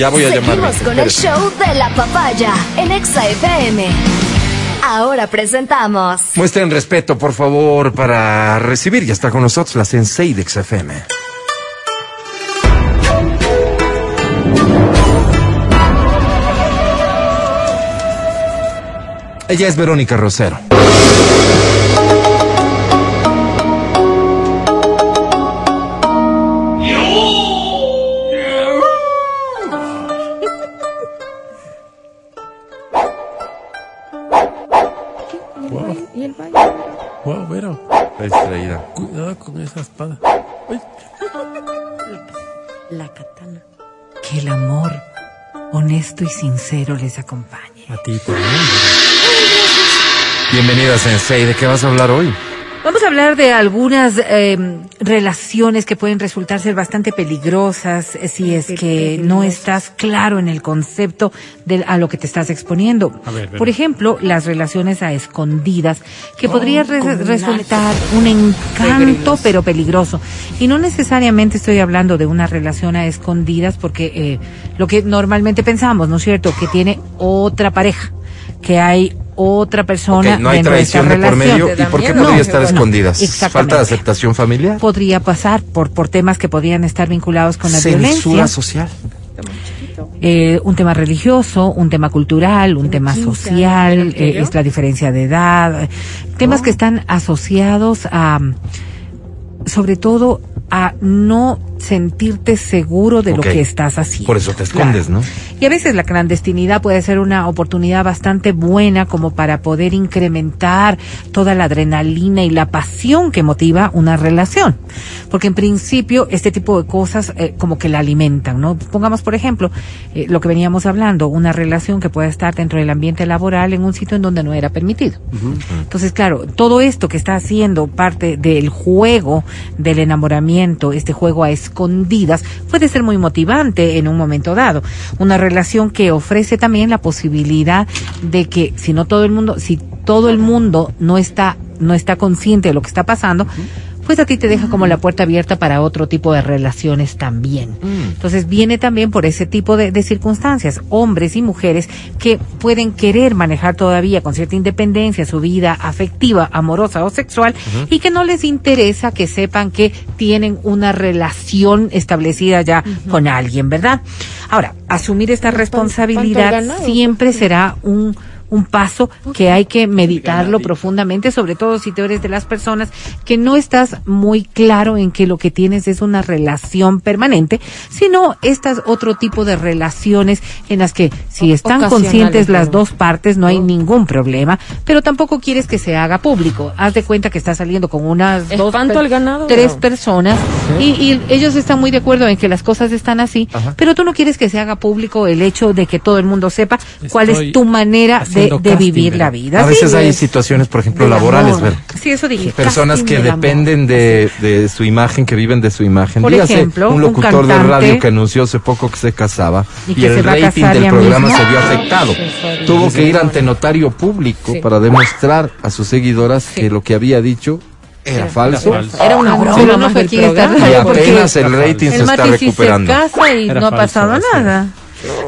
Ya voy a llamar. Seguimos con el show de la papaya en Exa FM. Ahora presentamos. Muestren respeto, por favor, para recibir. Ya está con nosotros la Sensei de XFM. Ella es Verónica Rosero. Esa espada. Ay, La katana. Que el amor honesto y sincero les acompañe. a ti también. Bienvenida, Sensei. ¿De qué vas a hablar hoy? Vamos a hablar de algunas eh, relaciones que pueden resultar ser bastante peligrosas eh, si es que no estás claro en el concepto de a lo que te estás exponiendo. A ver, ver. Por ejemplo, las relaciones a escondidas, que podría re- con resultar un encanto pero peligroso. Y no necesariamente estoy hablando de una relación a escondidas porque eh, lo que normalmente pensamos, ¿no es cierto? Que tiene otra pareja, que hay otra persona Ok, no hay traición de por medio. ¿Y por qué podría no, estar no, escondidas? ¿Falta de aceptación familiar? Podría pasar por, por temas que podrían estar vinculados con la Censura violencia. social. Eh, un tema religioso, un tema cultural, un tema 15 social, eh, es la diferencia de edad, temas que están asociados a, sobre todo, a no sentirte seguro de lo que estás haciendo. Por eso te escondes, Claro. ¿no? Y a veces la clandestinidad puede ser una oportunidad bastante buena como para poder incrementar toda la adrenalina y la pasión que motiva una relación. Porque en principio este tipo de cosas eh, como que la alimentan, ¿no? Pongamos por ejemplo eh, lo que veníamos hablando, una relación que pueda estar dentro del ambiente laboral en un sitio en donde no era permitido. Entonces, claro, todo esto que está haciendo parte del juego del enamoramiento, este juego a escondidas, puede ser muy motivante en un momento dado. Una relación que ofrece también la posibilidad de que si no todo el mundo, si todo el mundo no está, no está consciente de lo que está pasando, pues a ti te deja como la puerta abierta para otro tipo de relaciones también. Entonces viene también por ese tipo de, de circunstancias, hombres y mujeres que pueden querer manejar todavía con cierta independencia su vida afectiva, amorosa o sexual y que no les interesa que sepan que tienen una relación establecida ya con alguien, ¿verdad? Ahora, asumir esta Pero, ¿cuánto responsabilidad siempre será un un paso que hay que meditarlo profundamente, sobre todo si tú eres de las personas que no estás muy claro en que lo que tienes es una relación permanente, sino estas otro tipo de relaciones en las que si están conscientes las pero- dos partes no hay ningún problema, pero tampoco quieres que se haga público. Haz de cuenta que estás saliendo con unas dos, per- ganado. tres personas y, y ellos están muy de acuerdo en que las cosas están así, Ajá. pero tú no quieres que se haga público el hecho de que todo el mundo sepa cuál es tu manera de, haciendo de casting, vivir Vera. la vida. A veces Sí, hay es situaciones, por ejemplo, laborales, amor. ver. Sí, eso dije. Personas casting que dependen de, de su imagen, que viven de su imagen. Por Dígase, ejemplo, un un locutor de cantante- radio que anunció hace poco que se casaba Y y, que se el va a rating casar del programa mismo. se vio afectado. Tuvo que ir ante notario público Sí. para demostrar a sus seguidoras que lo que había dicho era falso. falso. Era una broma Pero no fue aquí. Y apenas el rating se el está Mati sí recuperando. se casa y Era no ha pasado nada.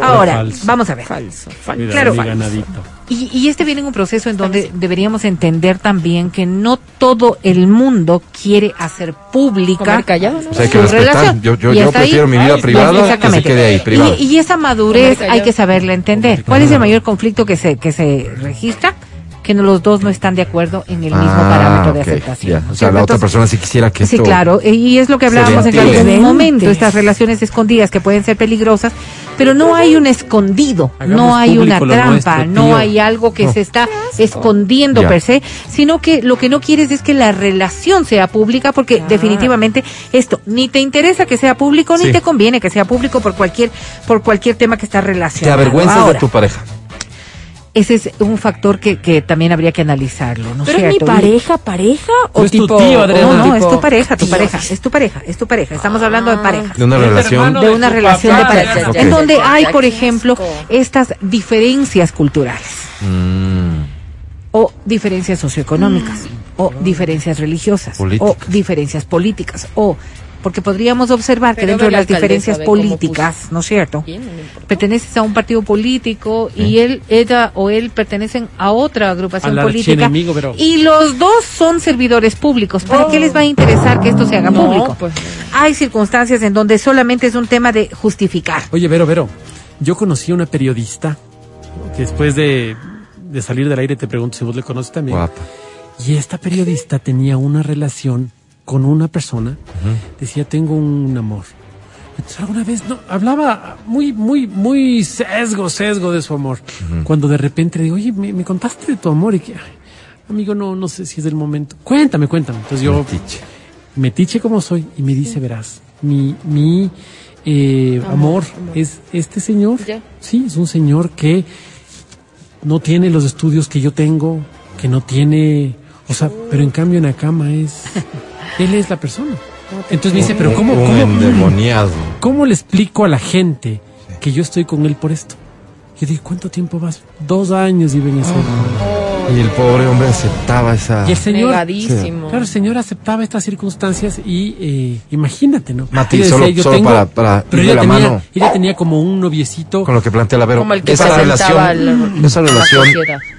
Ahora, falso. vamos a ver. Falso, falso. Mira, Claro, falso. Y, y este viene en un proceso en donde deberíamos entender también que no todo el mundo quiere hacer pública callado, ¿no? O sea, hay que su respetar. relación. Yo, yo, ahí- prefiero mi vida Ay, privada que se quede ahí, privada. Y, y esa madurez hay que saberla entender. ¿Cuál es el mayor conflicto que se, que se registra? Que no, los dos no están de acuerdo en el mismo Ah, parámetro de aceptación. ya. ¿no O sea, cierto? la otra persona sí quisiera que Sí, esto... claro, e- y es lo que hablábamos en algún momento, estas relaciones escondidas que pueden ser peligrosas, pero no hay un escondido, Hagamos no hay una trampa, nuestro, no hay algo que No. se está escondiendo per se, sino que lo que no quieres es que la relación sea pública, porque definitivamente esto ni te interesa que sea público, ni te conviene que sea público por cualquier, por cualquier tema que está Te relacionado. avergüenzas Ahora, de tu pareja. Ese es un factor que, que también habría que analizarlo, ¿no es ¿Pero es mi pareja, pareja? ¿O Es tu tío, Adriana. No, no, es tu pareja, tu pareja, es tu pareja, es tu pareja. Estamos hablando de pareja. De una Es relación... de de una tu relación de pareja, en donde hay, por ejemplo, estas diferencias culturales Mm, o diferencias socioeconómicas o diferencias religiosas Políticas. o diferencias políticas o porque podríamos observar que dentro de las diferencias políticas, ¿no es cierto? Bien, no. Perteneces a un partido político y él, ella o él pertenecen a otra agrupación Al política pero- y los dos son servidores públicos. ¿Para qué les va a interesar que esto se haga No, público? pues, Hay circunstancias en donde solamente es un tema de justificar. Oye, Vero, Vero, yo conocí a una periodista que después de, de salir del aire te pregunto si vos le conoces también. Guapa. Y esta periodista tenía una relación con una persona, decía, tengo un amor. Entonces alguna vez, no, hablaba muy, muy, muy sesgo, sesgo de su amor. Cuando de repente le digo, oye, me, me contaste de tu amor y que, ay, amigo, no, no sé si es el momento. Cuéntame, cuéntame. Entonces yo, Metiche. metiche como soy, y me dice, verás, mi, mi eh, amor, es este señor. Ya. Sí, es un señor que no tiene los estudios que yo tengo, que no tiene, o sea, pero en cambio en la cama es, él es la persona. Entonces me dice, pero ¿cómo, Un cómo, endemoniado. cómo le explico a la gente que yo estoy con él por esto? Yo digo, ¿cuánto tiempo vas? Dos años y ven ese Y el pobre hombre aceptaba esa... Y el señor, Negadísimo. Claro, el señor aceptaba estas circunstancias y eh, imagínate, ¿no? Mati, Ella solo- yo solo para- para pero ella la tenía, mano. ella tenía como un noviecito. Con lo que plantea la Vero. Como el que esa relación, el- esa la relación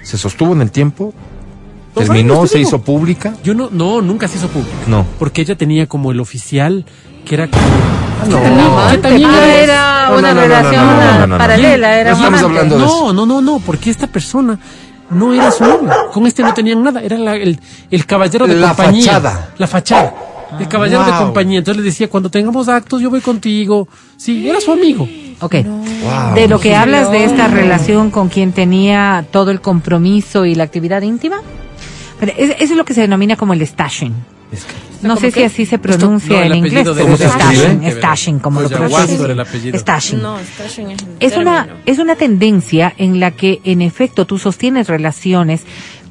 se sostuvo en el tiempo, terminó, se hizo pública. Yo no, no, nunca se hizo público. No. Porque ella tenía como el oficial, que era como... no. Que también Ah, era- No, una no, no, no, relación paralela, era estamos hablando de No, no, no, no, porque esta persona no era su novio. Con este no tenían nada. Era la- el, el caballero de La compañía. fachada. La fachada. el caballero de compañía. Entonces le decía, cuando tengamos actos, yo voy contigo. Sí, era su amigo. Ok. Wow. De lo que hablas de esta relación con quien tenía todo el compromiso y la actividad íntima, eso es lo que se denomina como el stashing. Es que- No sé si así se pronuncia no, el en inglés. ¿Cómo se escribe? Stashing, stashing, como Pues lo pronuncia. Stashing. No, Stashen es Es una, es una tendencia en la que, en efecto, tú sostienes relaciones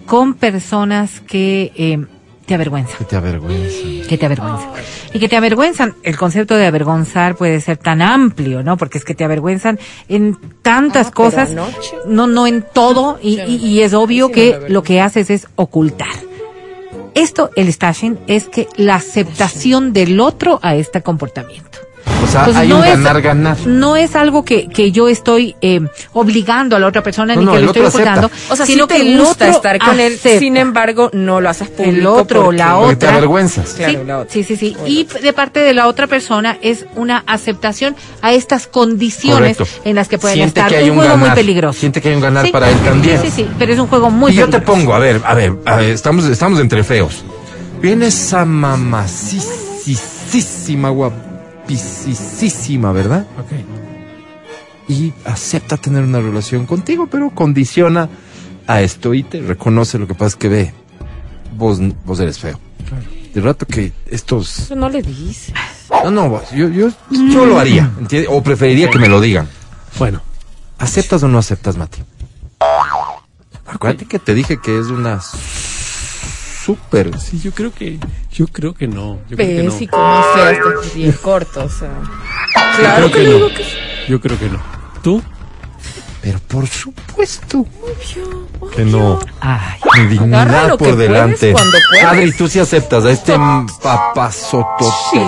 con personas que eh, te avergüenzan. que te avergüenza. que te avergüenzan. Y que te avergüenzan, el concepto de avergonzar puede ser tan amplio, ¿no? Porque es que te avergüenzan en tantas Ah, cosas, anoche. no, no en todo, y, y- y es obvio Sí, que avergüenza. lo que haces es ocultar. Esto, el stashing, es que la aceptación del otro a este comportamiento. O sea, Entonces, hay no un es- ganar-ganar. No es algo que, que yo estoy eh, obligando a la otra persona No, ni no, que lo estoy ocultando, O sea, sino si que te el gusta otro estar con él, sin embargo, no lo haces público. el otro o la Porque te otra avergüenzas. Claro, sí, la otra. sí, sí, sí. Y de parte de la otra persona es una aceptación a estas condiciones Correcto. en las que pueden Siente estar. que hay un un juego muy peligroso. Siente que hay un ganar Sí, para él también. Sí, sí, pero es un juego muy y yo te peligroso. pongo, a ver, a ver, a ver, estamos, estamos entre feos. Viene esa mamacísima, guapísima, ¿verdad? Ok. Y acepta tener una relación contigo, pero condiciona a esto y te reconoce lo que pasa es que ve, vos, vos eres feo. De rato que estos... Eso no le dices. No, no, vos, yo, yo, yo lo haría, ¿entiendes? O preferiría que me lo digan. Bueno, ¿Aceptas o no aceptas, Mati? Acuérdate que te dije que es una súper... sí, yo creo que, yo creo que no. Yo creo que no. y cómo es feo este bien corto, o sea. Claro creo que que no. que. Yo creo que no. ¿Tú? Pero por supuesto que no. Ay, Mi Agarra dignidad lo que por puedes delante. cuando puedes. Adri, tú sí aceptas a este papazotote. Sí,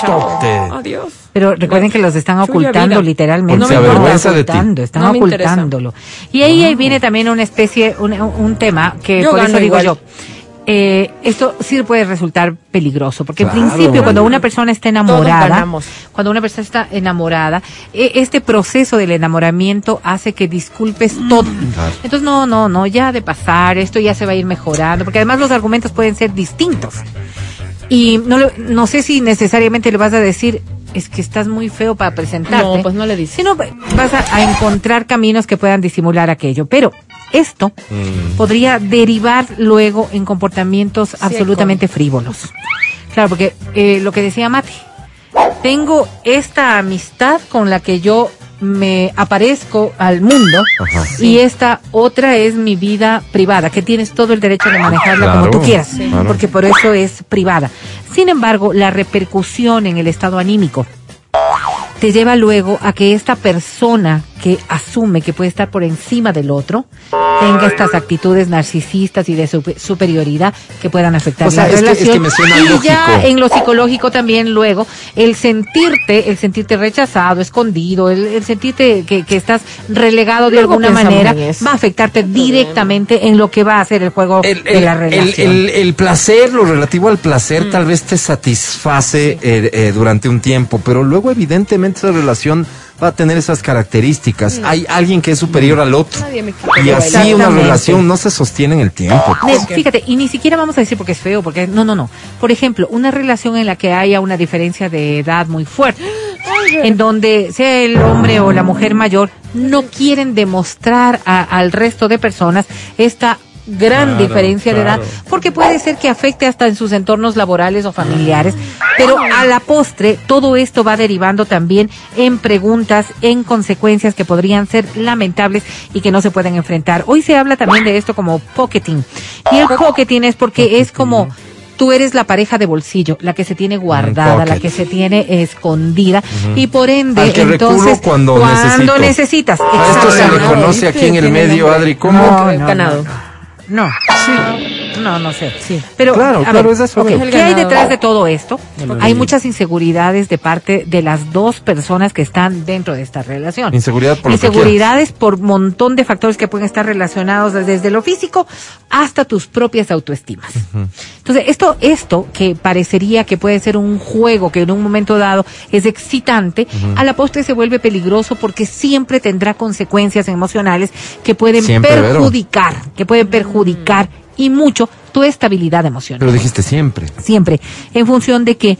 chao. Adiós. pero recuerden que los están ocultando vida. literalmente. Porque se No, no, avergüenza de ti. ocultando, Están No me interesa. ocultándolo. Y ahí, ahí viene también una especie, un, un tema que Yo por gano eso digo igual. yo. Eh, esto sí puede resultar peligroso, porque Claro. en principio cuando una persona está enamorada, cuando una persona está enamorada, este proceso del enamoramiento hace que disculpes todo. Claro. Entonces no, no, no, ya de pasar, esto ya se va a ir mejorando, porque además los argumentos pueden ser distintos. Y no, le- no sé si necesariamente le vas a decir, es que estás muy feo para presentarte. No, pues no le dices. Sino vas a, a encontrar caminos que puedan disimular aquello. Pero esto Mm. podría derivar luego en comportamientos absolutamente frívolos. Claro, porque eh, lo que decía Mati, tengo esta amistad con la que yo me aparezco al mundo Ajá. y esta otra es mi vida privada, que tienes todo el derecho de manejarla Claro, como tú quieras, Sí. claro. porque por eso es privada. Sin embargo, la repercusión en el estado anímico te lleva luego a que esta persona que asume que puede estar por encima del otro, tenga estas actitudes narcisistas y de supe- superioridad que puedan afectar O sea, la es que- es relación. que me suena y ya en lo psicológico también luego, el sentirte, el sentirte rechazado, escondido, el, el sentirte que, que estás relegado de Luego alguna manera, va a afectarte directamente en lo que va a ser el juego el, de el- la el- relación. el- el placer, lo relativo al placer, tal vez te satisface eh, eh, durante un tiempo, pero luego evidentemente esa relación va a tener esas características. Hay alguien que es superior al otro. Nadie me quita Y así una relación no se sostiene en el tiempo. Ne- Fíjate, y ni siquiera vamos a decir porque es feo, porque no, no, no. Por ejemplo, una relación en la que haya una diferencia de edad muy fuerte, en donde sea el hombre o la mujer mayor, no quieren demostrar a- al resto de personas esta gran Claro, diferencia de claro. edad, porque puede ser que afecte hasta en sus entornos laborales o familiares, pero a la postre todo esto va derivando también en preguntas, en consecuencias que podrían ser lamentables y que no se pueden enfrentar. Hoy se habla también de esto como pocketing, y el pocketing es porque es como tú eres la pareja de bolsillo, la que se tiene guardada, la que se tiene escondida y por ende Al que entonces cuando necesito. necesitas. A esto se reconoce aquí en el medio, nombre. Adri, ¿cómo? No, no, ganado. No. No, no sé. Pero, Claro, a claro, ver, es eso. ok, Es el ¿qué hay detrás de todo esto? Hay sí. muchas inseguridades de parte de las dos personas que están dentro de esta relación. Inseguridad por Inseguridades por montón de factores que pueden estar relacionados desde lo físico hasta tus propias autoestimas. Entonces, esto, esto que parecería que puede ser un juego que en un momento dado es excitante, a la postre se vuelve peligroso porque siempre tendrá consecuencias emocionales que pueden Siempre, perjudicar, que pueden perjudicar y mucho tu estabilidad emocional Pero dijiste siempre. siempre, en función de que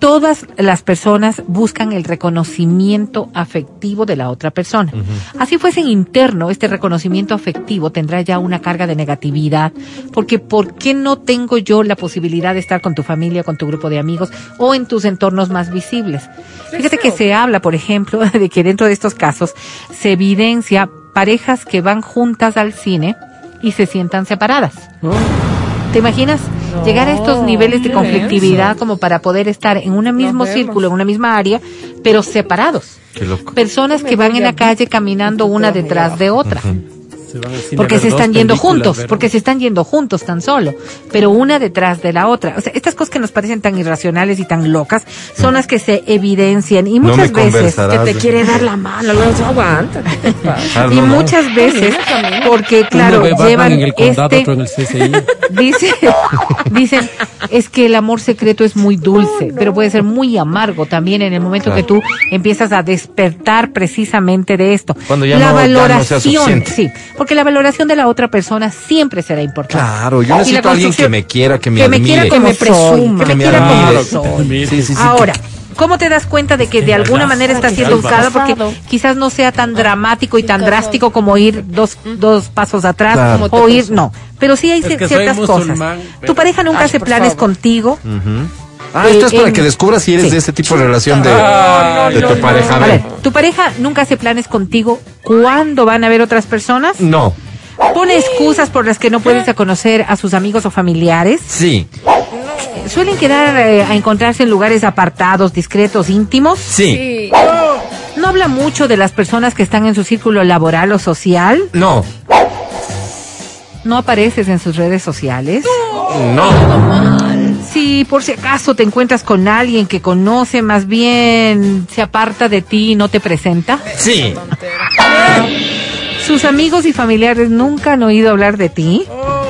todas las personas buscan el reconocimiento afectivo de la otra persona. Así fuese interno, este reconocimiento afectivo tendrá ya una carga de negatividad, porque ¿por qué no tengo yo la posibilidad de estar con tu familia, con tu grupo de amigos o en tus entornos más visibles? Fíjate que se habla, por ejemplo, de que dentro de estos casos se evidencia parejas que van juntas al cine y se sientan separadas. ¿Te imaginas llegar a estos niveles de conflictividad como para poder estar en un mismo círculo, en una misma área, pero separados? Qué loco. Personas que van en la calle caminando una detrás de otra. Se van al cine a Porque se están yendo juntos, ¿verdad? porque se están yendo juntos tan solo, pero una detrás de la otra. O sea, estas cosas que nos parecen tan irracionales y tan locas son las que se evidencian y No muchas veces. Que te quiere dar la mano, luego dice, aguanta. Ah, y no, no. muchas veces porque claro llevan en el condado, este otro en el CCI. Dice, dicen, es que el amor secreto es muy dulce, pero puede ser muy amargo también en el momento que tú empiezas a despertar precisamente de esto. Cuando ya la no- ya no sea valoración, sí, porque la valoración de la otra persona siempre será importante. Claro, yo Y la necesito a alguien que me quiera, que me que me quiera como Que me presuma. que me Que me quiera como soy. Sí, sí, sí. Ahora, ¿cómo te das cuenta de que de alguna manera estás siendo usado? Porque quizás no sea tan dramático y tan drástico como ir dos, dos pasos atrás Claro. o ir, no. Pero sí hay Es que soy ciertas cosas. Tu pareja nunca Ay, hace planes favor. contigo. Ah, esto es para en- que descubras si eres sí. de ese tipo de relación de, Ah, de no, tu no, pareja. A ver, ¿tu pareja nunca hace planes contigo cuándo van a ver otras personas? No, ¿Pone excusas por las que no puedes a conocer a sus amigos o familiares? sí, ¿Suelen quedar eh, a encontrarse en lugares apartados, discretos, íntimos? sí, Sí. ¿No habla mucho de las personas que están en su círculo laboral o social? no, ¿No apareces en sus redes sociales? no, Si por si acaso te encuentras con alguien que conoce, más bien se aparta de ti y no te presenta. sí, ¿Sus amigos y familiares nunca han oído hablar de ti?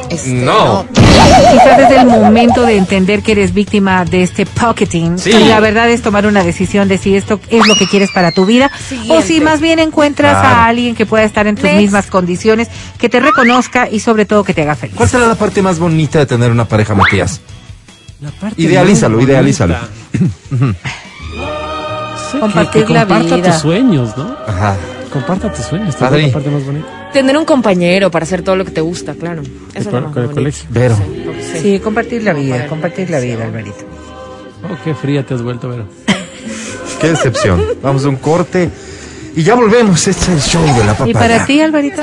Este, no. Quizás es el momento de entender que eres víctima de este pocketing. Sí. Y la verdad es tomar una decisión de si esto es lo que quieres para tu vida o si más bien encuentras Claro. a alguien que pueda estar en tus Next. mismas condiciones, que te reconozca y sobre todo que te haga feliz. ¿Cuál será la parte más bonita de tener una pareja, Matías? La parte Idealízalo, idealízalo. Sí, que- Compartir que la comparta vida. tus sueños, ¿no? Ajá. Comparta tus sueños. esta es la parte más bonita. Tener un compañero para hacer todo lo que te gusta, claro. Eso es lo más con el bonito. colegio. Vero. Sí. Sí, compartir la vida, compartir la vida, Alvarito. Oh, qué fría te has vuelto, Vero. Qué decepción. Vamos a un corte y ya volvemos. Este es el show de la papaya. ¿Y para ti, Alvarito?